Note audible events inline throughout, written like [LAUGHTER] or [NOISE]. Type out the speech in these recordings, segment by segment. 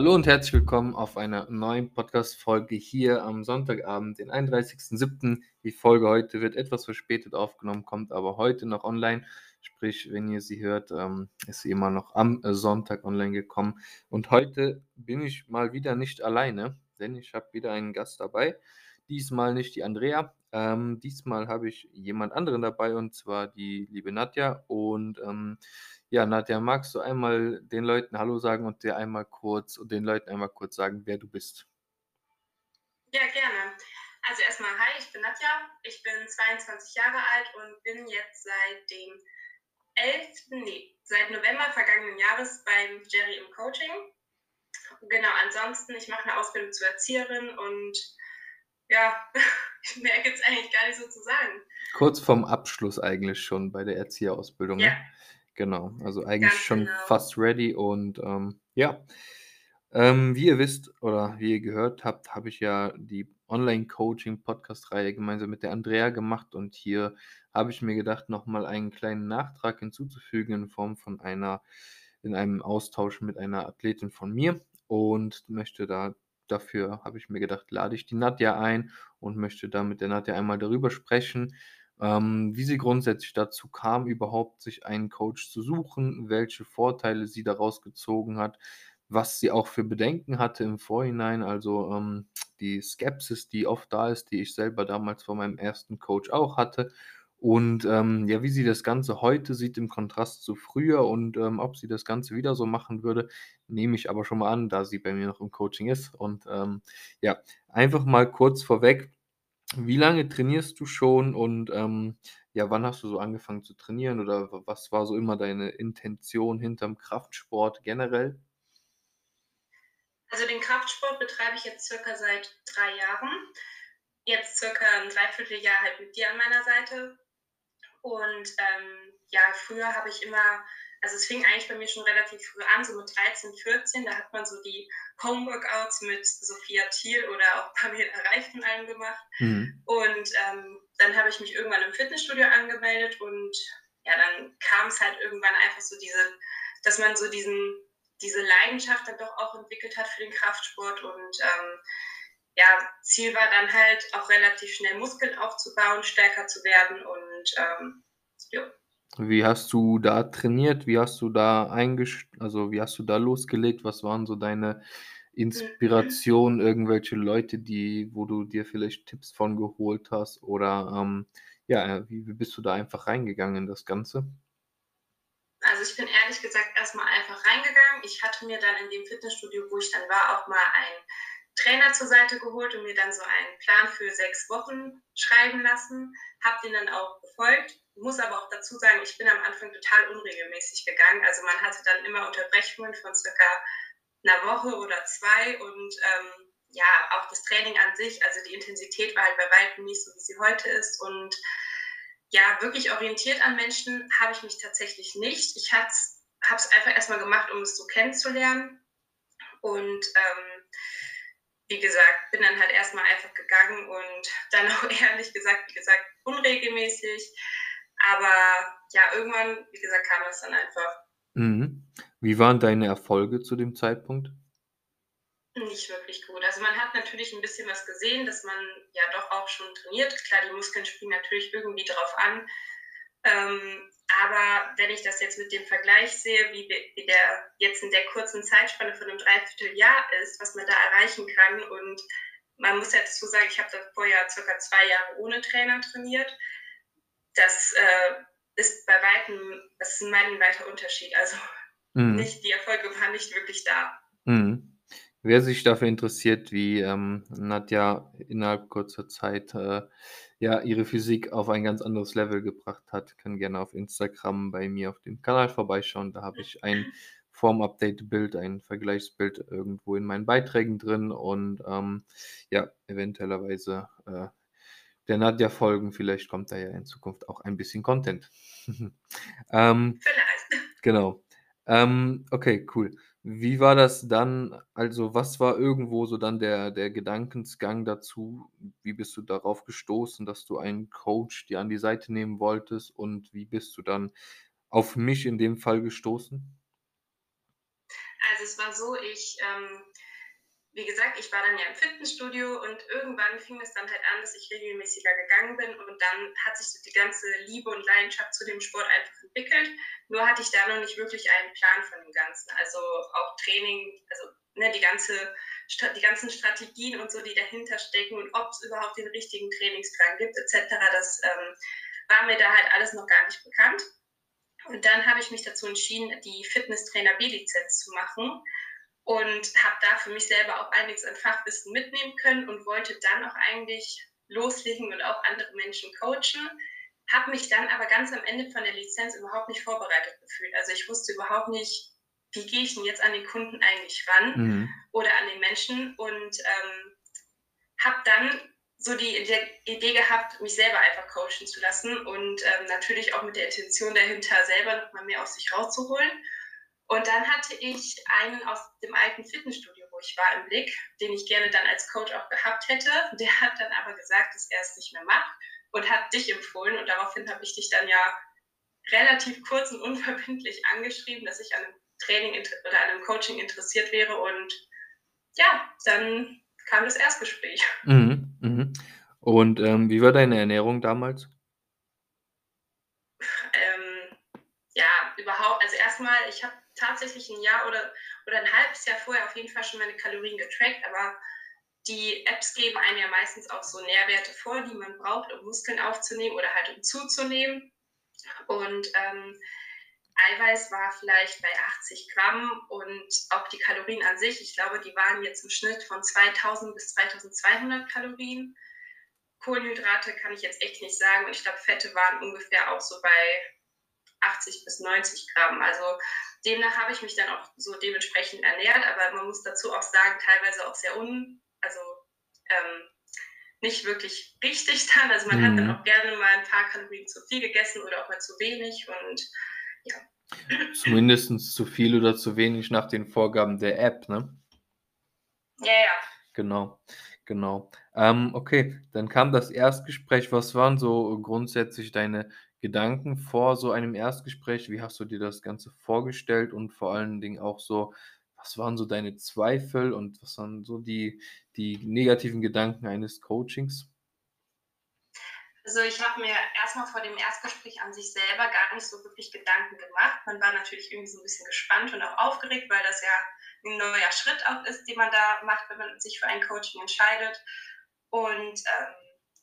Hallo und herzlich willkommen auf einer neuen Podcast-Folge hier am Sonntagabend, den 31.07. Die Folge heute wird etwas verspätet aufgenommen, kommt aber heute noch online. Sprich, wenn ihr sie hört, ähm, ist sie immer noch am Sonntag online gekommen. Und heute bin ich mal wieder nicht alleine, denn ich habe wieder einen Gast dabei. Diesmal nicht die Andrea. Ähm, diesmal habe ich jemand anderen dabei und zwar die liebe Nadja. Und ähm, ja, Nadja, magst du einmal den Leuten Hallo sagen und dir einmal kurz und den Leuten einmal kurz sagen, wer du bist? Ja, gerne. Also erstmal, hi, ich bin Nadja, ich bin 22 Jahre alt und bin jetzt seit dem 11., nee, seit November vergangenen Jahres beim Jerry im Coaching. Genau, ansonsten, ich mache eine Ausbildung zur Erzieherin und ja, [LAUGHS] ich merke jetzt eigentlich gar nicht so zu sagen. Kurz vorm Abschluss eigentlich schon bei der Erzieherausbildung. Ne? Ja. Ne? Genau, also eigentlich Ganz schon genau. fast ready und ähm, ja. Ähm, wie ihr wisst oder wie ihr gehört habt, habe ich ja die Online-Coaching-Podcast-Reihe gemeinsam mit der Andrea gemacht und hier habe ich mir gedacht, nochmal einen kleinen Nachtrag hinzuzufügen in Form von einer, in einem Austausch mit einer Athletin von mir und möchte da dafür, habe ich mir gedacht, lade ich die Nadja ein und möchte da mit der Nadja einmal darüber sprechen, ähm, wie sie grundsätzlich dazu kam, überhaupt sich einen Coach zu suchen, welche Vorteile sie daraus gezogen hat, was sie auch für Bedenken hatte im Vorhinein, also ähm, die Skepsis, die oft da ist, die ich selber damals vor meinem ersten Coach auch hatte. Und ähm, ja, wie sie das Ganze heute sieht im Kontrast zu früher und ähm, ob sie das Ganze wieder so machen würde, nehme ich aber schon mal an, da sie bei mir noch im Coaching ist. Und ähm, ja, einfach mal kurz vorweg, wie lange trainierst du schon und ähm, ja, wann hast du so angefangen zu trainieren oder was war so immer deine Intention hinterm Kraftsport generell? Also den Kraftsport betreibe ich jetzt circa seit drei Jahren. Jetzt circa ein Dreivierteljahr halt mit dir an meiner Seite. Und ähm, ja, früher habe ich immer also es fing eigentlich bei mir schon relativ früh an, so mit 13, 14, da hat man so die Homeworkouts mit Sophia Thiel oder auch [LAUGHS] Pamela Reif von allem gemacht. Mhm. Und ähm, dann habe ich mich irgendwann im Fitnessstudio angemeldet und ja, dann kam es halt irgendwann einfach so diese, dass man so diesen, diese Leidenschaft dann doch auch entwickelt hat für den Kraftsport und ähm, ja, Ziel war dann halt auch relativ schnell Muskeln aufzubauen, stärker zu werden und ähm, ja. Wie hast du da trainiert? Wie hast du da also, wie hast du da losgelegt? Was waren so deine. Inspirationen, irgendwelche Leute, die wo du dir vielleicht Tipps von geholt hast oder, ähm, ja, wie wie bist du da einfach reingegangen in das Ganze? Also, ich bin ehrlich gesagt erstmal einfach reingegangen. Ich hatte mir dann in dem Fitnessstudio, wo ich dann war, auch mal einen Trainer zur Seite geholt und mir dann so einen Plan für sechs Wochen schreiben lassen, habe den dann auch befolgt muss aber auch dazu sagen, ich bin am Anfang total unregelmäßig gegangen. Also man hatte dann immer Unterbrechungen von circa einer Woche oder zwei und ähm, ja, auch das Training an sich, also die Intensität war halt bei weitem nicht so, wie sie heute ist und ja, wirklich orientiert an Menschen habe ich mich tatsächlich nicht. Ich habe es einfach erstmal gemacht, um es so kennenzulernen und ähm, wie gesagt, bin dann halt erstmal einfach gegangen und dann [LAUGHS] auch ehrlich gesagt, wie gesagt, unregelmäßig. Aber ja, irgendwann, wie gesagt, kam das dann einfach. Mhm. Wie waren deine Erfolge zu dem Zeitpunkt? Nicht wirklich gut. Also man hat natürlich ein bisschen was gesehen, dass man ja doch auch schon trainiert. Klar, die Muskeln spielen natürlich irgendwie drauf an. Ähm, aber wenn ich das jetzt mit dem Vergleich sehe, wie, wie der jetzt in der kurzen Zeitspanne von einem Dreivierteljahr ist, was man da erreichen kann und man muss ja dazu sagen, ich habe da vorher circa zwei Jahre ohne Trainer trainiert das äh, ist bei weitem, das ist ein meilenweiter Unterschied. Also mhm. nicht, die Erfolge waren nicht wirklich da. Mhm. Wer sich dafür interessiert, wie ähm, Nadja innerhalb kurzer Zeit äh, ja, ihre Physik auf ein ganz anderes Level gebracht hat, kann gerne auf Instagram bei mir auf dem Kanal vorbeischauen. Da habe ich ein Form-Update-Bild, ein Vergleichsbild irgendwo in meinen Beiträgen drin und ähm, ja, eventuellerweise äh, der Nadja folgen. Vielleicht kommt da ja in Zukunft auch ein bisschen Content. [LAUGHS] ähm, Vielleicht. Genau. Ähm, okay, cool. Wie war das dann? Also, was war irgendwo so dann der, der Gedankensgang dazu? Wie bist du darauf gestoßen, dass du einen Coach dir an die Seite nehmen wolltest? Und wie bist du dann auf mich in dem Fall gestoßen? Also es war so, ich, ähm, wie gesagt, ich war dann ja im Fitnessstudio und irgendwann fing es dann halt an, dass ich regelmäßiger gegangen bin und dann hat sich so die ganze Liebe und Leidenschaft zu dem Sport einfach entwickelt. Nur hatte ich da noch nicht wirklich einen Plan von dem Ganzen. Also auch Training, also ne, die, ganze, die ganzen Strategien und so, die dahinter stecken und ob es überhaupt den richtigen Trainingsplan gibt etc., das ähm, war mir da halt alles noch gar nicht bekannt. Und dann habe ich mich dazu entschieden, die Fitnesstrainer B-Lizenz zu machen und habe da für mich selber auch einiges an Fachwissen mitnehmen können und wollte dann auch eigentlich loslegen und auch andere Menschen coachen. Habe mich dann aber ganz am Ende von der Lizenz überhaupt nicht vorbereitet gefühlt. Also ich wusste überhaupt nicht, wie gehe ich denn jetzt an den Kunden eigentlich ran mhm. oder an den Menschen und ähm, habe dann so die Idee gehabt, mich selber einfach coachen zu lassen und ähm, natürlich auch mit der Intention dahinter, selber noch mal mehr aus sich rauszuholen. Und dann hatte ich einen aus dem alten Fitnessstudio, wo ich war, im Blick, den ich gerne dann als Coach auch gehabt hätte. Der hat dann aber gesagt, dass er es nicht mehr macht und hat dich empfohlen. Und daraufhin habe ich dich dann ja relativ kurz und unverbindlich angeschrieben, dass ich an einem Training oder an einem Coaching interessiert wäre. Und ja, dann kam das Erstgespräch. Mhm, mhm. Und ähm, wie war deine Ernährung damals? Ähm, ja, überhaupt, also erstmal, ich habe tatsächlich ein Jahr oder, oder ein halbes Jahr vorher auf jeden Fall schon meine Kalorien getrackt, aber die Apps geben einem ja meistens auch so Nährwerte vor, die man braucht, um Muskeln aufzunehmen oder halt um zuzunehmen. Und ähm, Eiweiß war vielleicht bei 80 Gramm und auch die Kalorien an sich, ich glaube, die waren jetzt im Schnitt von 2000 bis 2200 Kalorien. Kohlenhydrate kann ich jetzt echt nicht sagen und ich glaube, Fette waren ungefähr auch so bei 80 bis 90 Gramm. Also demnach habe ich mich dann auch so dementsprechend ernährt, aber man muss dazu auch sagen, teilweise auch sehr un, also ähm, nicht wirklich richtig dann. Also man mhm. hat dann mhm. auch gerne mal ein paar Kalorien zu viel gegessen oder auch mal zu wenig und ja. Zumindest zu viel oder zu wenig nach den Vorgaben der App, ne? Ja, ja. Genau, genau. Ähm, okay, dann kam das Erstgespräch. Was waren so grundsätzlich deine Gedanken vor so einem Erstgespräch? Wie hast du dir das Ganze vorgestellt und vor allen Dingen auch so, was waren so deine Zweifel und was waren so die, die negativen Gedanken eines Coachings? Also ich habe mir erstmal vor dem Erstgespräch an sich selber gar nicht so wirklich Gedanken gemacht. Man war natürlich irgendwie so ein bisschen gespannt und auch aufgeregt, weil das ja ein neuer Schritt auch ist, den man da macht, wenn man sich für ein Coaching entscheidet. Und ähm,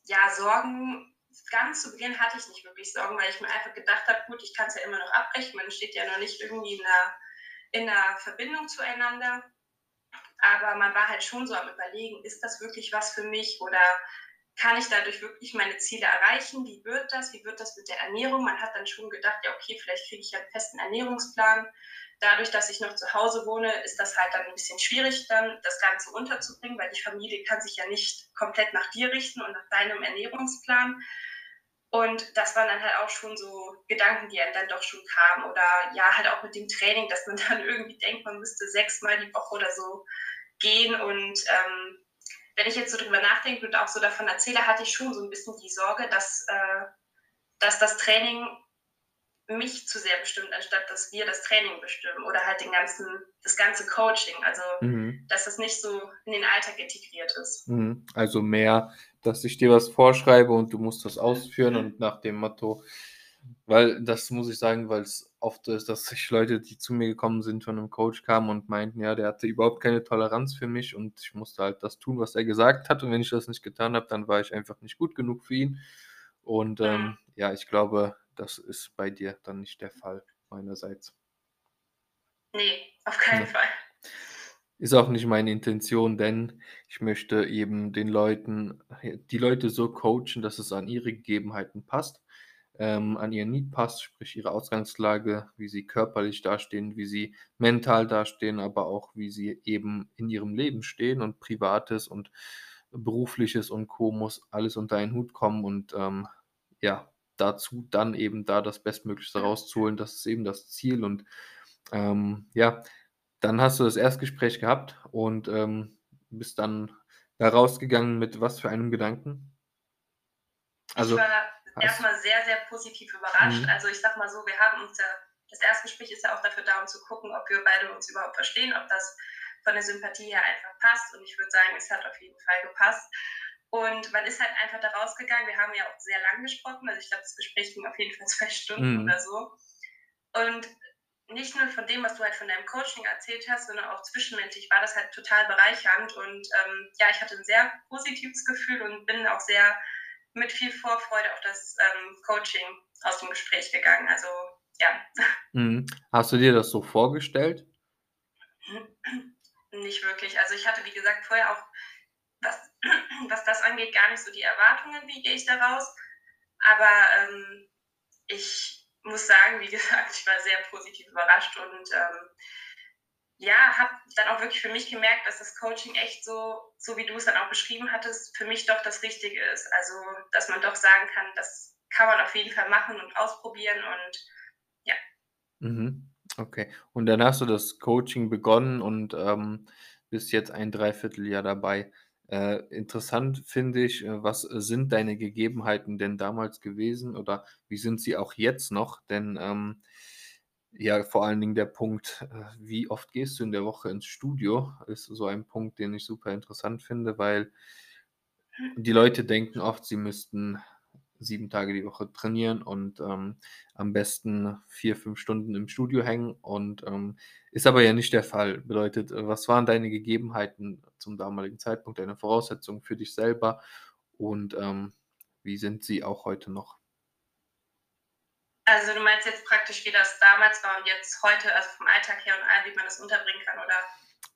ja, Sorgen, ganz zu Beginn hatte ich nicht wirklich Sorgen, weil ich mir einfach gedacht habe, gut, ich kann es ja immer noch abbrechen, man steht ja noch nicht irgendwie in einer, in einer Verbindung zueinander. Aber man war halt schon so am Überlegen, ist das wirklich was für mich oder kann ich dadurch wirklich meine Ziele erreichen? Wie wird das? Wie wird das mit der Ernährung? Man hat dann schon gedacht, ja, okay, vielleicht kriege ich ja einen festen Ernährungsplan. Dadurch, dass ich noch zu Hause wohne, ist das halt dann ein bisschen schwierig, dann das Ganze unterzubringen, weil die Familie kann sich ja nicht komplett nach dir richten und nach deinem Ernährungsplan. Und das waren dann halt auch schon so Gedanken, die einem dann doch schon kamen. Oder ja, halt auch mit dem Training, dass man [LAUGHS] dann irgendwie denkt, man müsste sechsmal die Woche oder so gehen und ähm, wenn ich jetzt so drüber nachdenke und auch so davon erzähle, hatte ich schon so ein bisschen die Sorge, dass, äh, dass das Training mich zu sehr bestimmt, anstatt dass wir das Training bestimmen oder halt den ganzen, das ganze Coaching. Also, mhm. dass das nicht so in den Alltag integriert ist. Mhm. Also mehr, dass ich dir was vorschreibe und du musst das ausführen mhm. und nach dem Motto, weil das muss ich sagen, weil es oft ist, dass sich Leute, die zu mir gekommen sind, von einem Coach kamen und meinten, ja, der hatte überhaupt keine Toleranz für mich und ich musste halt das tun, was er gesagt hat. Und wenn ich das nicht getan habe, dann war ich einfach nicht gut genug für ihn. Und ähm, ja, ich glaube, das ist bei dir dann nicht der Fall, meinerseits. Nee, auf keinen ja. Fall. Ist auch nicht meine Intention, denn ich möchte eben den Leuten, die Leute so coachen, dass es an ihre Gegebenheiten passt ähm, an ihr Need passt, sprich ihre Ausgangslage, wie sie körperlich dastehen, wie sie mental dastehen, aber auch wie sie eben in ihrem Leben stehen und privates und berufliches und Co. muss alles unter einen Hut kommen und ähm, ja, dazu dann eben da das Bestmöglichste rauszuholen, das ist eben das Ziel und ähm, ja, dann hast du das Erstgespräch gehabt und ähm, bist dann da rausgegangen mit was für einem Gedanken? Also, ich war erstmal sehr, sehr positiv überrascht. Mhm. Also ich sag mal so, wir haben uns ja das Erstgespräch ist ja auch dafür da, um zu gucken, ob wir beide uns überhaupt verstehen, ob das von der Sympathie her einfach passt. Und ich würde sagen, es hat auf jeden Fall gepasst. Und man ist halt einfach da rausgegangen. Wir haben ja auch sehr lang gesprochen. Also ich glaube, das Gespräch ging auf jeden Fall [LAUGHS] zwei Stunden mhm. oder so. Und nicht nur von dem, was du halt von deinem Coaching erzählt hast, sondern auch zwischenmenschlich war das halt total bereichernd. Und ähm, ja, ich hatte ein sehr positives Gefühl und bin auch sehr mit viel Vorfreude auf das ähm, Coaching aus dem Gespräch gegangen. Also ja. [LAUGHS] Mhm. Hast du dir das so vorgestellt? Nicht wirklich. Also ich hatte, wie gesagt, vorher auch, was, [CLEARS THROAT] was das angeht, gar nicht so die Erwartungen, wie gehe ich da raus. Aber ähm, ich muss sagen, wie [LAUGHS] gesagt, ich war sehr positiv überrascht und ähm, ja, habe dann auch wirklich für mich gemerkt, dass das Coaching echt so, so wie du es dann auch beschrieben hattest, für mich doch das Richtige ist. Also, dass man doch sagen kann, das kann man auf jeden Fall machen und ausprobieren und ja. Mhm. Okay. Und dann hast du das Coaching begonnen und ähm, bist jetzt ein Dreivierteljahr dabei. Äh, interessant finde ich, äh, was sind deine Gegebenheiten denn damals gewesen oder wie sind sie auch jetzt noch? Denn ähm, ja, vor allen Dingen der Punkt, äh, wie oft gehst du in der Woche ins Studio, ist so ein Punkt, den ich super interessant finde, weil die Leute denken oft, sie müssten sieben Tage die Woche trainieren und ähm, am besten vier, fünf Stunden im Studio hängen. Und ähm, ist aber ja nicht der Fall. Bedeutet, äh, was waren deine Gegebenheiten zum damaligen Zeitpunkt, deine Voraussetzungen für dich selber und ähm, wie sind sie auch heute noch? Also du meinst jetzt praktisch, wie das damals war und jetzt heute, also vom Alltag her und allem, wie man das unterbringen kann, oder?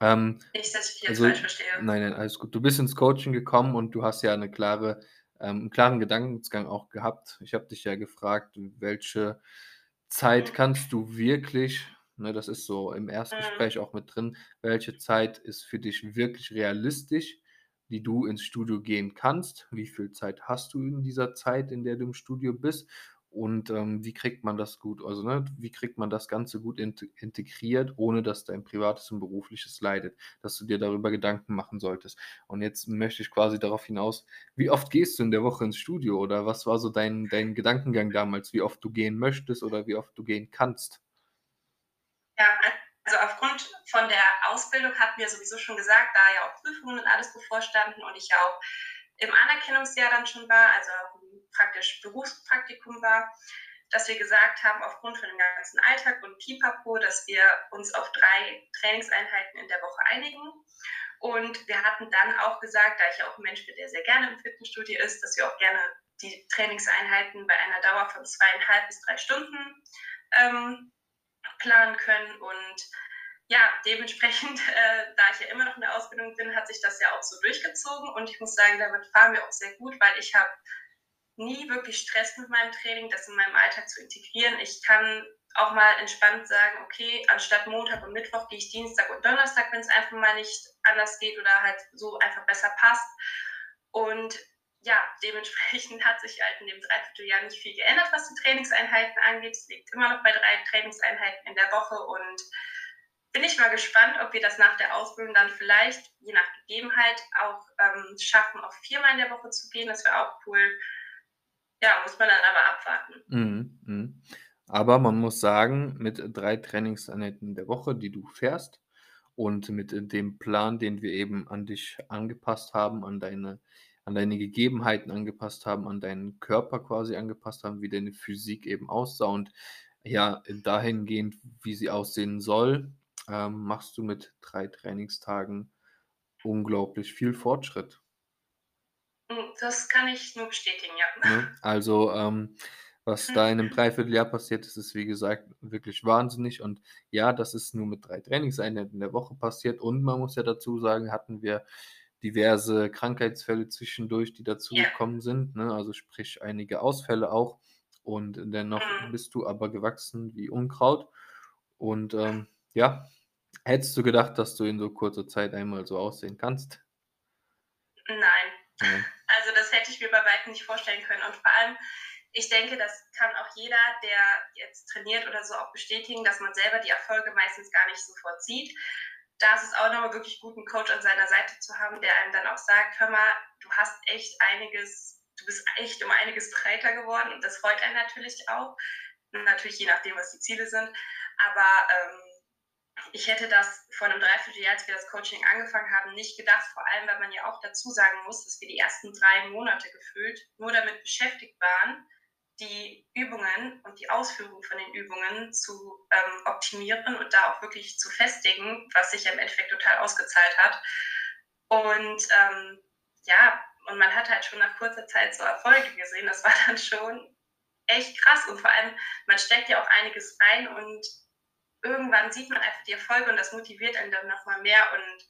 Ähm, nicht, dass ich dich jetzt also, falsch verstehe. Nein, nein, alles gut. Du bist ins Coaching gekommen und du hast ja eine klare ähm, einen klaren Gedankensgang auch gehabt. Ich habe dich ja gefragt, welche Zeit mhm. kannst du wirklich, ne, das ist so im Erstgespräch mhm. auch mit drin, welche Zeit ist für dich wirklich realistisch, die du ins Studio gehen kannst? Wie viel Zeit hast du in dieser Zeit, in der du im Studio bist? Und ähm, wie kriegt man das gut, also ne, wie kriegt man das Ganze gut integriert, ohne dass dein privates und berufliches leidet, dass du dir darüber Gedanken machen solltest. Und jetzt möchte ich quasi darauf hinaus, wie oft gehst du in der Woche ins Studio oder was war so dein, dein Gedankengang damals, wie oft du gehen möchtest oder wie oft du gehen kannst? Ja, also aufgrund von der Ausbildung hatten wir sowieso schon gesagt, da ja auch Prüfungen und alles bevorstanden und ich auch im Anerkennungsjahr dann schon war, also praktisch Berufspraktikum war, dass wir gesagt haben, aufgrund von dem ganzen Alltag und Pipapo, dass wir uns auf drei Trainingseinheiten in der Woche einigen. Und wir hatten dann auch gesagt, da ich auch ein Mensch bin, der sehr gerne im Fitnessstudio ist, dass wir auch gerne die Trainingseinheiten bei einer Dauer von zweieinhalb bis drei Stunden ähm, planen können. Und ja, dementsprechend, [LAUGHS] äh, da ich ja immer noch in der Ausbildung bin, hat sich das ja auch so durchgezogen. Und ich muss sagen, damit fahren wir auch sehr gut, weil ich habe nie wirklich Stress mit meinem Training, das in meinem Alltag zu integrieren. Ich kann auch mal entspannt sagen, okay, anstatt Montag und Mittwoch gehe ich Dienstag und Donnerstag, wenn es einfach mal nicht anders geht oder halt so einfach besser passt. Und ja, dementsprechend [LAUGHS] hat sich halt in dem Dreivierteljahr nicht viel geändert, was die Trainingseinheiten angeht. Es liegt immer noch bei drei Trainingseinheiten in der Woche und bin ich mal gespannt, ob wir das nach der Ausbildung dann vielleicht, je nach Gegebenheit, auch ähm, schaffen, auf viermal in der Woche zu gehen. Das wäre auch cool. Ja, muss man dann aber abwarten. Mhm, mhm. Aber man muss sagen, mit drei Trainingseinheiten in der Woche, die du fährst und mit dem Plan, den wir eben an dich angepasst haben, an deine an deine Gegebenheiten angepasst haben, an deinen Körper quasi angepasst haben, wie deine Physik eben aussah und ja, dahingehend, wie sie aussehen soll, ähm, machst du mit drei Trainingstagen unglaublich viel Fortschritt. Hm, das kann ich nur bestätigen, ja. Ne? Also, ähm, was da in einem Dreivierteljahr passiert ist, ist wie gesagt wirklich wahnsinnig. Und ja, das ist nur mit drei Trainingseinheiten in der Woche passiert. Und man muss ja dazu sagen, hatten wir diverse Krankheitsfälle zwischendurch, die dazugekommen ja. sind. Ne? Also sprich einige Ausfälle auch. Und dennoch mhm. bist du aber gewachsen wie Unkraut. Und ähm, ja, hättest du gedacht, dass du in so kurzer Zeit einmal so aussehen kannst? Nein. Ja. Also das hätte ich mir bei weitem nicht vorstellen können. Und vor allem, ich denke, das kann auch jeder, der jetzt trainiert oder so auch bestätigen, dass man selber die Erfolge meistens gar nicht sofort sieht. Da ist es auch nochmal wirklich gut, einen Coach an seiner Seite zu haben, der einem dann auch sagt, hör mal, du hast echt einiges, du bist echt um einiges breiter geworden und das freut einen natürlich auch. natürlich je nachdem, was die Ziele sind. Aber ähm, ich hätte das vor einem Dreivierteljahr, als wir das Coaching angefangen haben, nicht gedacht, vor allem, weil man ja auch dazu sagen muss, dass wir die ersten drei Monate gefühlt nur damit beschäftigt waren, die Übungen und die Ausführung von den Übungen zu ähm, optimieren und da auch wirklich zu festigen, was sich im Endeffekt total ausgezahlt hat. Und ähm, ja, und man hat halt schon nach kurzer Zeit so Erfolge gesehen. Das war dann schon echt krass. Und vor allem, man steckt ja auch einiges rein und irgendwann sieht man einfach die Erfolge und das motiviert einen dann nochmal mehr. Und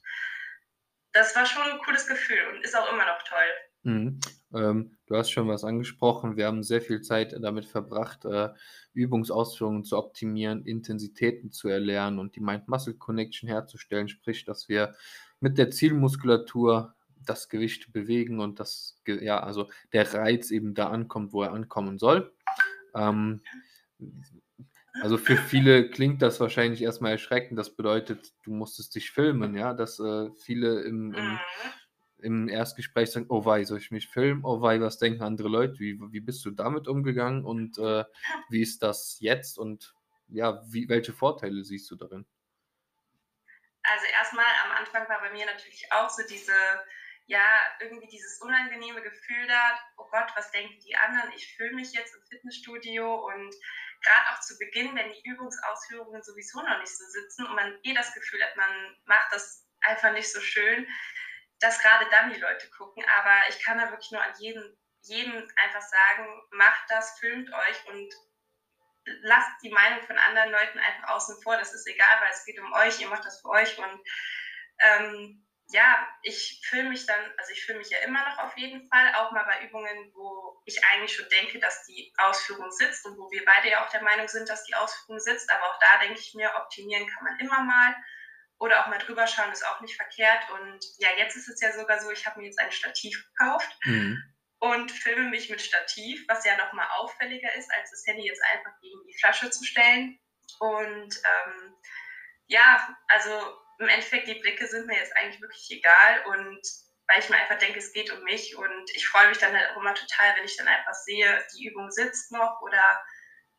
das war schon ein cooles Gefühl und ist auch immer noch toll. Mhm. Ähm, du hast schon was angesprochen. Wir haben sehr viel Zeit damit verbracht, äh, Übungsausführungen zu optimieren, Intensitäten zu erlernen und die Mind-Muscle-Connection herzustellen, sprich, dass wir mit der Zielmuskulatur das Gewicht bewegen und das, ja, also der Reiz eben da ankommt, wo er ankommen soll. Ähm, also für viele klingt das wahrscheinlich erstmal erschreckend. Das bedeutet, du musstest dich filmen, ja, dass äh, viele im, im, mhm. Im, Erstgespräch sagen, oh wei, soll ich mich filmen? Oh wei, was denken andere Leute? Wie, wie bist du damit umgegangen und äh, wie ist das jetzt und ja, wie, welche Vorteile siehst du darin? Also erstmal am Anfang war bei mir natürlich auch so diese ja, irgendwie dieses unangenehme Gefühl da, oh Gott, was denken die anderen? Ich fühle mich jetzt im Fitnessstudio und gerade auch zu Beginn, wenn die Übungsausführungen sowieso noch nicht so sitzen und man eh das Gefühl hat, man macht das einfach nicht so schön, dass gerade dann die Leute gucken. Aber ich kann da wirklich nur an jeden, jeden einfach sagen, macht das, filmt euch und lasst die Meinung von anderen Leuten einfach außen vor. Das ist egal, weil es geht um euch, ihr macht das für euch und ähm, ja, ich fühle mich dann, also ich fühle mich ja immer noch auf jeden Fall, auch mal bei Übungen, wo ich eigentlich schon denke, dass die Ausführung sitzt und wo wir beide ja auch der Meinung sind, dass die Ausführung sitzt. Aber auch da denke ich mir, optimieren kann man immer mal. Oder auch mal drüber schauen ist auch nicht verkehrt. Und ja, jetzt ist es ja sogar so, ich habe mir jetzt ein Stativ gekauft mhm. und filme mich mit Stativ, was ja nochmal auffälliger ist, als das Handy jetzt einfach gegen die Flasche zu stellen. Und ähm, ja, also im Endeffekt, die Blicke sind mir jetzt eigentlich wirklich egal und weil ich mir einfach denke, es geht um mich und ich freue mich dann halt auch immer total, wenn ich dann einfach sehe, die Übung sitzt noch oder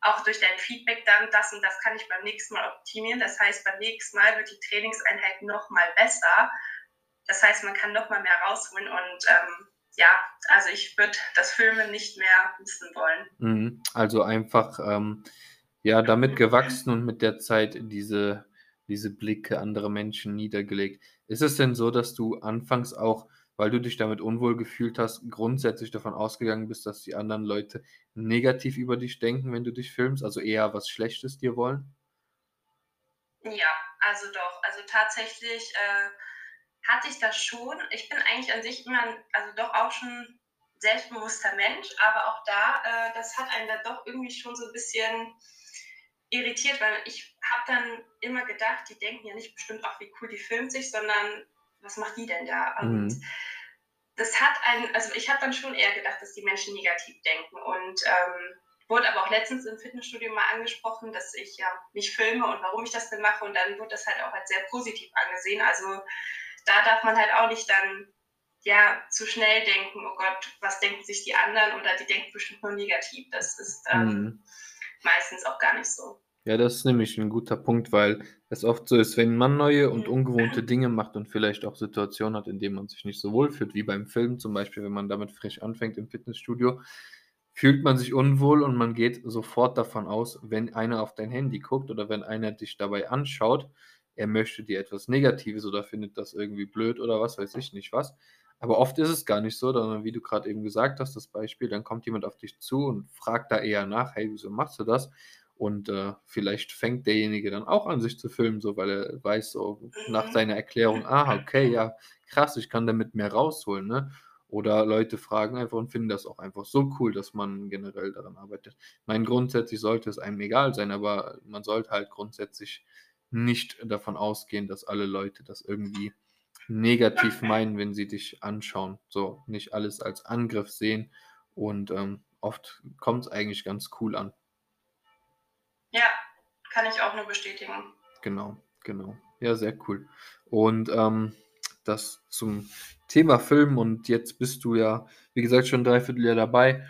auch durch dein Feedback dann, das und das kann ich beim nächsten Mal optimieren. Das heißt, beim nächsten Mal wird die Trainingseinheit noch mal besser. Das heißt, man kann noch mal mehr rausholen und ähm, ja, also ich würde das Filmen nicht mehr missen wollen. Mhm. Also einfach ähm, ja damit gewachsen und mit der Zeit diese diese Blicke anderer Menschen niedergelegt. Ist es denn so, dass du anfangs auch, weil du dich damit unwohl gefühlt hast, grundsätzlich davon ausgegangen bist, dass die anderen Leute negativ über dich denken, wenn du dich filmst, also eher was Schlechtes dir wollen? Ja, also doch. Also tatsächlich äh, hatte ich das schon. Ich bin eigentlich an sich immer, also doch auch schon selbstbewusster Mensch, aber auch da, äh, das hat einen da doch irgendwie schon so ein bisschen irritiert, weil ich habe dann immer gedacht, die denken ja nicht bestimmt, auch wie cool die filmt sich, sondern was macht die denn da? Und mhm. das hat einen, also ich habe dann schon eher gedacht, dass die Menschen negativ denken und ähm, wurde aber auch letztens im Fitnessstudio mal angesprochen, dass ich ja mich filme und warum ich das denn mache und dann wurde das halt auch als sehr positiv angesehen. Also da darf man halt auch nicht dann ja zu schnell denken, oh Gott, was denken sich die anderen oder die denken bestimmt nur negativ. Das ist ähm, mhm meistens auch gar nicht so. Ja, das ist nämlich ein guter Punkt, weil es oft so ist, wenn man neue und mhm. ungewohnte Dinge macht und vielleicht auch Situationen hat, in denen man sich nicht so wohl fühlt, wie beim Film zum Beispiel, wenn man damit frisch anfängt im Fitnessstudio, fühlt man sich unwohl und man geht sofort davon aus, wenn einer auf dein Handy guckt oder wenn einer dich dabei anschaut, er möchte dir etwas Negatives oder findet das irgendwie blöd oder was weiß ich nicht was. Aber oft ist es gar nicht so, sondern wie du gerade eben gesagt hast, das Beispiel, dann kommt jemand auf dich zu und fragt da eher nach, hey, wieso machst du das? Und äh, vielleicht fängt derjenige dann auch an, sich zu filmen, so weil er weiß, so nach mhm. seiner Erklärung, ah, okay, ja, krass, ich kann damit mehr rausholen, ne? Oder Leute fragen einfach und finden das auch einfach so cool, dass man generell daran arbeitet. Ich meine, grundsätzlich sollte es einem egal sein, aber man sollte halt grundsätzlich nicht davon ausgehen, dass alle Leute das irgendwie negativ [LAUGHS] meinen, wenn sie dich anschauen. So, nicht alles als Angriff sehen und ähm, oft kommt es eigentlich ganz cool an. Ja, kann ich auch nur bestätigen. Genau, genau. Ja, sehr cool. Und ähm, das zum Thema Film und jetzt bist du ja, wie gesagt, schon dreiviertel Jahr dabei.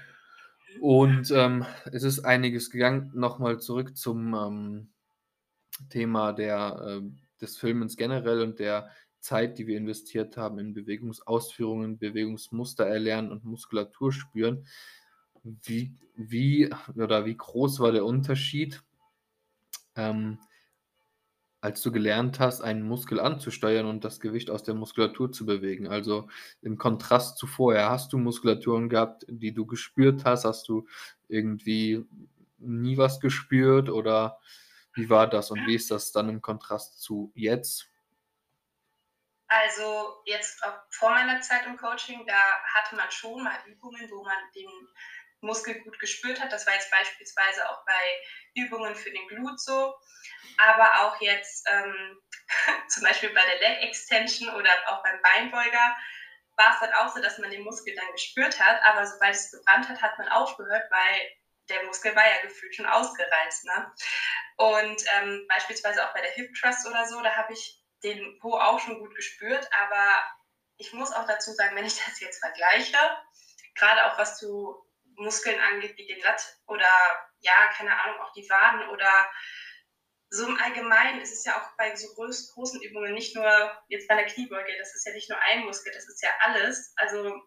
Und ähm, es ist einiges gegangen. Nochmal zurück zum ähm, Thema der, äh, des Filmens generell und der Zeit, die wir investiert haben in Bewegungsausführungen, Bewegungsmuster erlernen und Muskulatur spüren. Wie, wie oder wie groß war der Unterschied, ähm, als du gelernt hast, einen Muskel anzusteuern und das Gewicht aus der Muskulatur zu bewegen? Also im Kontrast zu vorher, hast du Muskulaturen gehabt, die du gespürt hast? Hast du irgendwie nie was gespürt oder wie war das und wie ist das dann im Kontrast zu jetzt? Also jetzt vor meiner Zeit im Coaching, da hatte man schon mal Übungen, wo man den Muskel gut gespürt hat. Das war jetzt beispielsweise auch bei Übungen für den Glut so. Aber auch jetzt ähm, [LAUGHS] zum Beispiel bei der Leg Extension oder auch beim Beinbeuger war es dann auch so, dass man den Muskel dann gespürt hat. Aber sobald es gebrannt hat, hat man aufgehört, weil der Muskel war ja gefühlt schon ausgereizt. Ne? Und ähm, beispielsweise auch bei der Hip Thrust oder so, da habe ich den Po auch schon gut gespürt, aber ich muss auch dazu sagen, wenn ich das jetzt vergleiche, gerade auch was zu Muskeln angeht, wie den Lat oder ja, keine Ahnung, auch die Waden oder so im Allgemeinen ist es ja auch bei so groß, großen Übungen nicht nur jetzt bei der Kniebeuge, das ist ja nicht nur ein Muskel, das ist ja alles. Also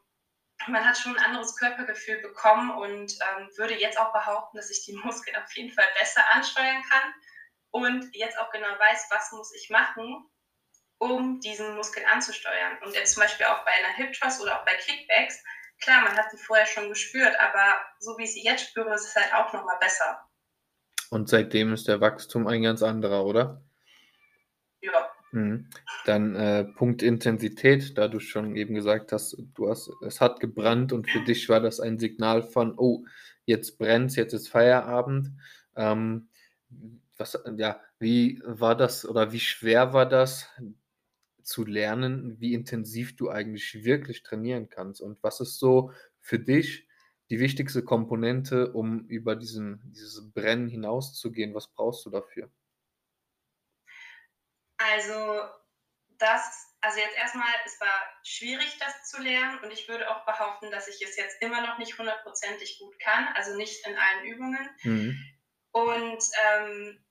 man hat schon ein anderes Körpergefühl bekommen und ähm, würde jetzt auch behaupten, dass ich die [LAUGHS] Muskeln auf jeden Fall besser ansteuern kann und jetzt auch genau weiß, was muss ich machen, um diesen Muskel anzusteuern. Und jetzt zum Beispiel auch bei einer Hip Thrust oder auch bei Kickbacks, klar, man hat sie vorher schon gespürt, aber so wie ich sie jetzt spüre, ist es halt auch nochmal besser. Und seitdem ist der Wachstum ein ganz anderer, oder? Ja. Mhm. Dann äh, Punkt Intensität, da du schon eben gesagt hast, du hast, es hat gebrannt und für dich war das ein Signal von, oh, jetzt brennt jetzt ist Feierabend. Ähm, was, ja, wie war das oder wie schwer war das, zu lernen, wie intensiv du eigentlich wirklich trainieren kannst. Und was ist so für dich die wichtigste Komponente, um über diesen, dieses Brennen hinauszugehen? Was brauchst du dafür? Also, das, also jetzt erstmal, es war schwierig, das zu lernen und ich würde auch behaupten, dass ich es jetzt immer noch nicht hundertprozentig gut kann, also nicht in allen Übungen. Mhm. Und ähm,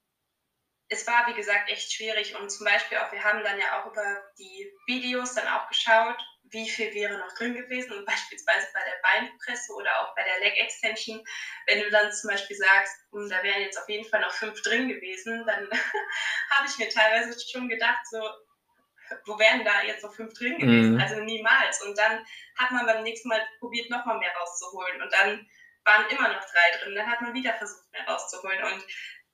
es war, wie gesagt, echt schwierig. Und zum Beispiel auch, wir haben dann ja auch über die Videos dann auch geschaut, wie viel wäre noch drin gewesen. Und beispielsweise bei der Beinpresse oder auch bei der Leg Extension, wenn du dann zum Beispiel sagst, hm, da wären jetzt auf jeden Fall noch fünf drin gewesen, dann [LAUGHS] habe ich mir teilweise schon gedacht, so, wo wären da jetzt noch fünf drin gewesen? Mhm. Also niemals. Und dann hat man beim nächsten Mal probiert, nochmal mehr rauszuholen. Und dann waren immer noch drei drin. Dann hat man wieder versucht, mehr rauszuholen. Und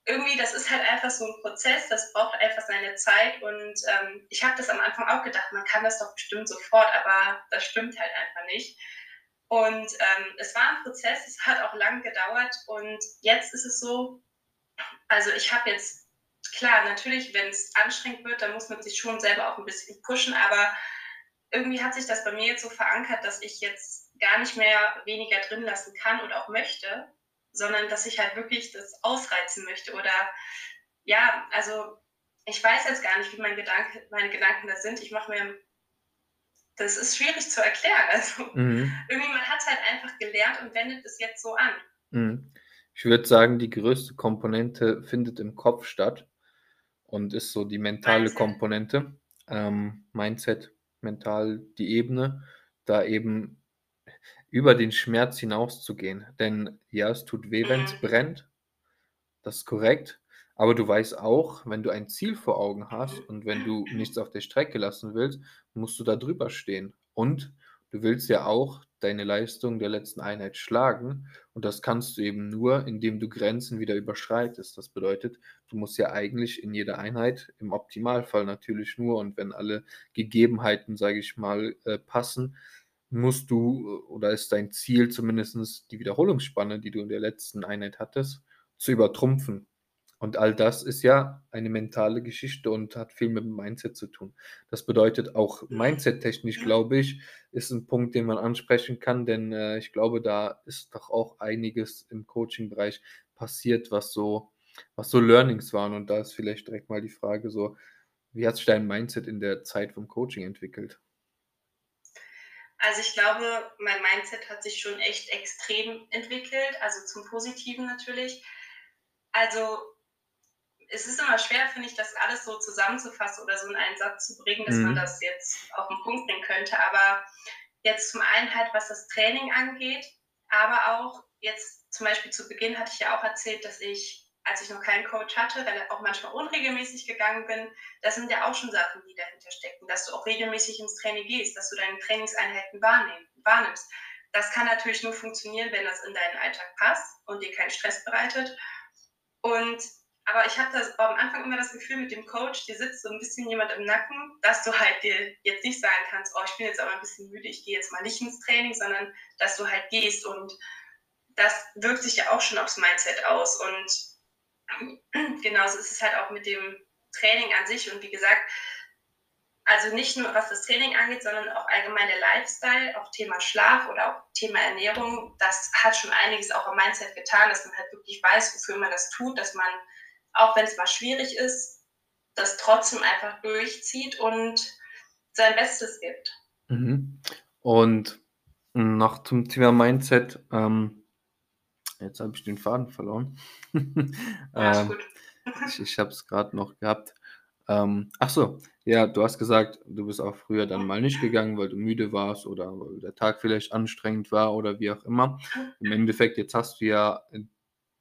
irgendwie, das ist halt einfach so ein Prozess, das braucht einfach seine Zeit und ähm, ich habe das am Anfang auch gedacht, man kann das doch bestimmt sofort, aber das stimmt halt einfach nicht. Und ähm, es war ein Prozess, es hat auch lang gedauert und jetzt ist es so, also ich habe jetzt, klar, natürlich, wenn es anstrengend wird, dann muss man sich schon selber auch ein bisschen pushen, aber irgendwie hat sich das bei mir jetzt so verankert, dass ich jetzt gar nicht mehr weniger drin lassen kann oder auch möchte sondern dass ich halt wirklich das ausreizen möchte. Oder ja, also ich weiß jetzt gar nicht, wie mein Gedanke, meine Gedanken da sind. Ich mache mir, das ist schwierig zu erklären. [LAUGHS] Also mhm. irgendwie, man hat es halt einfach gelernt und wendet es jetzt so an. Mhm. Ich würde sagen, die größte Komponente findet im Kopf statt und ist so die mentale Mindset. Komponente. Ähm, Mindset, mental die Ebene, da eben über den Schmerz hinauszugehen. Denn ja, es tut weh, wenn es brennt. Das ist korrekt. Aber du weißt auch, wenn du ein Ziel vor Augen hast und wenn du nichts auf der Strecke lassen willst, musst du da drüber stehen. Und du willst ja auch deine Leistung der letzten Einheit schlagen. Und das kannst du eben nur, indem du Grenzen wieder überschreitest. Das bedeutet, du musst ja eigentlich in jeder Einheit, im Optimalfall natürlich nur, und wenn alle Gegebenheiten, sage ich mal, äh, passen, musst du oder ist dein Ziel zumindest die Wiederholungsspanne, die du in der letzten Einheit hattest, zu übertrumpfen. Und all das ist ja eine mentale Geschichte und hat viel mit dem Mindset zu tun. Das bedeutet auch Mindset-technisch, glaube ich, ist ein Punkt, den man ansprechen kann, denn äh, ich glaube, da ist doch auch einiges im Coaching-Bereich passiert, was so, was so Learnings waren. Und da ist vielleicht direkt mal die Frage so, wie hat sich dein Mindset in der Zeit vom Coaching entwickelt? Also ich glaube, mein Mindset hat sich schon echt extrem entwickelt, also zum Positiven natürlich. Also es ist immer schwer, finde ich, das alles so zusammenzufassen oder so in einen Satz zu bringen, dass mhm. man das jetzt auf den Punkt bringen könnte. Aber jetzt zum einen halt, was das Training angeht, aber auch jetzt zum Beispiel zu Beginn hatte ich ja auch erzählt, dass ich, als ich noch keinen Coach hatte, auch manchmal unregelmäßig gegangen bin, das sind ja auch schon Sachen, die dahinter stecken, dass du auch regelmäßig ins Training gehst, dass du deine Trainingseinheiten wahrnimmst. Das kann natürlich nur funktionieren, wenn das in deinen Alltag passt und dir keinen Stress bereitet. Und aber ich hatte am Anfang immer das Gefühl mit dem Coach, dir sitzt so ein bisschen jemand im Nacken, dass du halt dir jetzt nicht sagen kannst, oh, ich bin jetzt aber ein bisschen müde, ich gehe jetzt mal nicht ins Training, sondern dass du halt gehst und das wirkt sich ja auch schon aufs Mindset aus und genauso ist es halt auch mit dem Training an sich und wie gesagt, also nicht nur was das Training angeht, sondern auch allgemein der Lifestyle, auch Thema Schlaf oder auch Thema Ernährung, das hat schon einiges auch am Mindset getan, dass man halt wirklich weiß, wofür man das tut, dass man auch wenn es mal schwierig ist, das trotzdem einfach durchzieht und sein Bestes gibt. Mhm. Und noch zum Thema Mindset. Ähm, jetzt habe ich den Faden verloren. [LAUGHS] Ja, ähm, ich [LAUGHS] ich habe es gerade noch gehabt. Ähm, ach so, ja, du hast gesagt, du bist auch früher dann mal nicht gegangen, weil du müde warst oder weil der Tag vielleicht anstrengend war oder wie auch immer. Im Endeffekt, jetzt hast du ja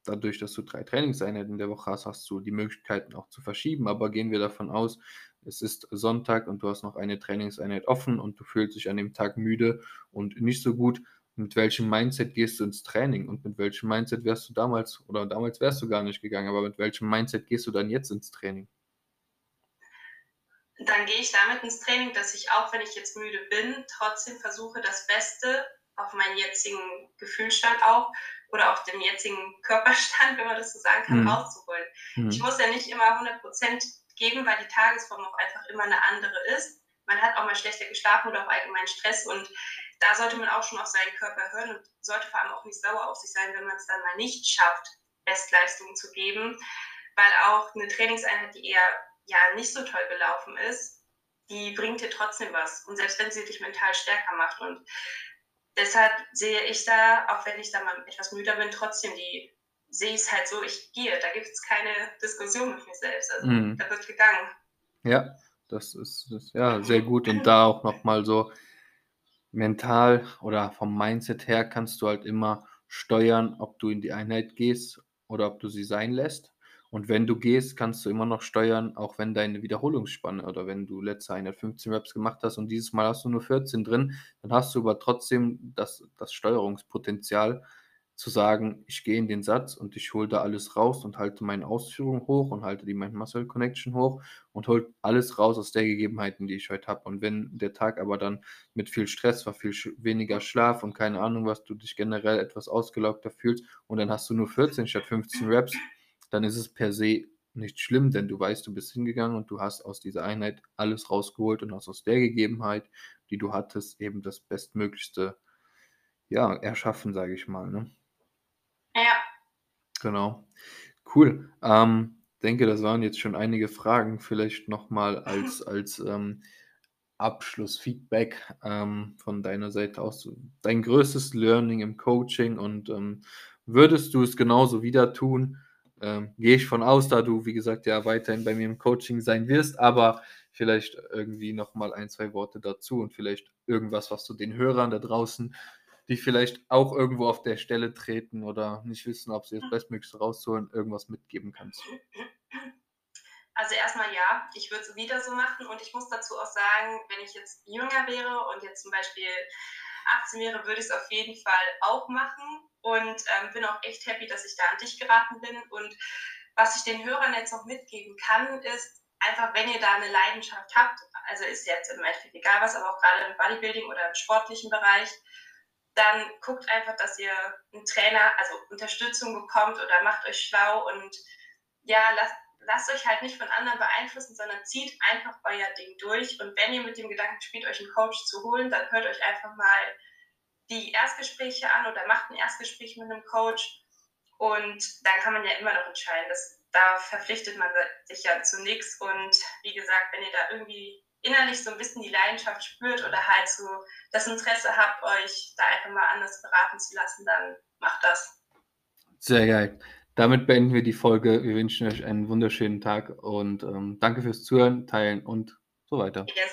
dadurch, dass du drei Trainingseinheiten in der Woche hast, hast du die Möglichkeiten auch zu verschieben. Aber gehen wir davon aus, es ist Sonntag und du hast noch eine Trainingseinheit offen und du fühlst dich an dem Tag müde und nicht so gut. Mit welchem Mindset gehst du ins Training und mit welchem Mindset wärst du damals, oder damals wärst du gar nicht gegangen, aber mit welchem Mindset gehst du dann jetzt ins Training? Dann gehe ich damit ins Training, dass ich auch, wenn ich jetzt müde bin, trotzdem versuche, das Beste auf meinen jetzigen Gefühlsstand auch oder auf dem jetzigen [LAUGHS] Körperstand, wenn man das so sagen kann, mhm. rauszuholen. Mhm. Ich muss ja nicht immer 100% geben, weil die Tagesform auch einfach immer eine andere ist. Man hat auch mal schlechter geschlafen oder auch allgemein Stress und da sollte man auch schon auf seinen Körper hören und sollte vor allem auch nicht sauer auf sich sein, wenn man es dann mal nicht schafft, Bestleistungen zu geben, weil auch eine Trainingseinheit, die eher ja nicht so toll gelaufen ist, die bringt dir trotzdem was und selbst wenn sie dich mental stärker macht und deshalb sehe ich da, auch wenn ich da mal etwas müder bin, trotzdem die, sehe ich es halt so, ich gehe. Da gibt es keine Diskussion mit mir selbst. Also mhm. da wird gegangen. Ja, das ist, ist ja sehr gut. Und da auch nochmal so mental oder vom Mindset her kannst du halt immer steuern, ob du in die Einheit gehst oder ob du sie sein lässt. Und wenn du gehst, kannst du immer noch steuern, auch wenn deine Wiederholungsspanne oder wenn du letzte Einheit 15 Reps gemacht hast und dieses Mal hast du nur 14 drin, dann hast du aber trotzdem das, das Steuerungspotenzial zu sagen, ich gehe in den Satz und ich hole da alles raus und halte meine Ausführung hoch und halte die Mind-Muscle Connection hoch und hole alles raus aus der Gegebenheiten, die ich heute habe. Und wenn der Tag aber dann mit viel Stress war, viel weniger Schlaf und keine Ahnung was, du dich generell etwas ausgelaugter fühlst und dann hast du nur 14 statt 15 Reps, dann ist es per se nicht schlimm, denn du weißt, du bist hingegangen und du hast aus dieser Einheit alles rausgeholt und hast aus der Gegebenheit, die du hattest, eben das Bestmöglichste ja, erschaffen, sage ich mal. Ne? Genau. Cool. Ähm, denke, das waren jetzt schon einige Fragen. Vielleicht nochmal als, als ähm, Abschlussfeedback ähm, von deiner Seite aus. Dein größtes Learning im Coaching und ähm, würdest du es genauso wieder tun? Ähm, Gehe ich von aus, da du, wie gesagt, ja weiterhin bei mir im Coaching sein wirst, aber vielleicht irgendwie nochmal ein, zwei Worte dazu und vielleicht irgendwas, was du den Hörern da draußen, die vielleicht auch irgendwo auf der Stelle treten oder nicht wissen, ob sie das Bestmöglichste rausholen, irgendwas mitgeben kannst. Also erstmal ja, ich würde es wieder so machen und ich muss dazu auch sagen, wenn ich jetzt jünger wäre und jetzt zum Beispiel 18 wäre, würde ich es auf jeden Fall auch machen und ähm, bin auch echt happy, dass ich da an dich geraten bin. Und was ich den Hörern jetzt noch mitgeben kann, ist einfach, wenn ihr da eine Leidenschaft habt, also ist jetzt im Endeffekt egal was, aber auch gerade im Bodybuilding oder im sportlichen Bereich, dann guckt einfach, dass ihr einen Trainer, also Unterstützung bekommt oder macht euch schlau und ja, lasst, lasst euch halt nicht von anderen beeinflussen, sondern zieht einfach euer Ding durch. Und wenn ihr mit dem Gedanken spielt, euch einen Coach zu holen, dann hört euch einfach mal die Erstgespräche an oder macht ein Erstgespräch mit einem Coach. Und dann kann man ja immer noch entscheiden. Das, da verpflichtet man sich ja zu nichts. Und wie gesagt, wenn ihr da irgendwie innerlich so ein bisschen die Leidenschaft spürt oder halt so das Interesse habt, euch da einfach mal anders beraten zu lassen, dann macht das. Sehr geil. Damit beenden wir die Folge. Wir wünschen euch einen wunderschönen Tag und ähm, danke fürs Zuhören, Teilen und so weiter. Yes.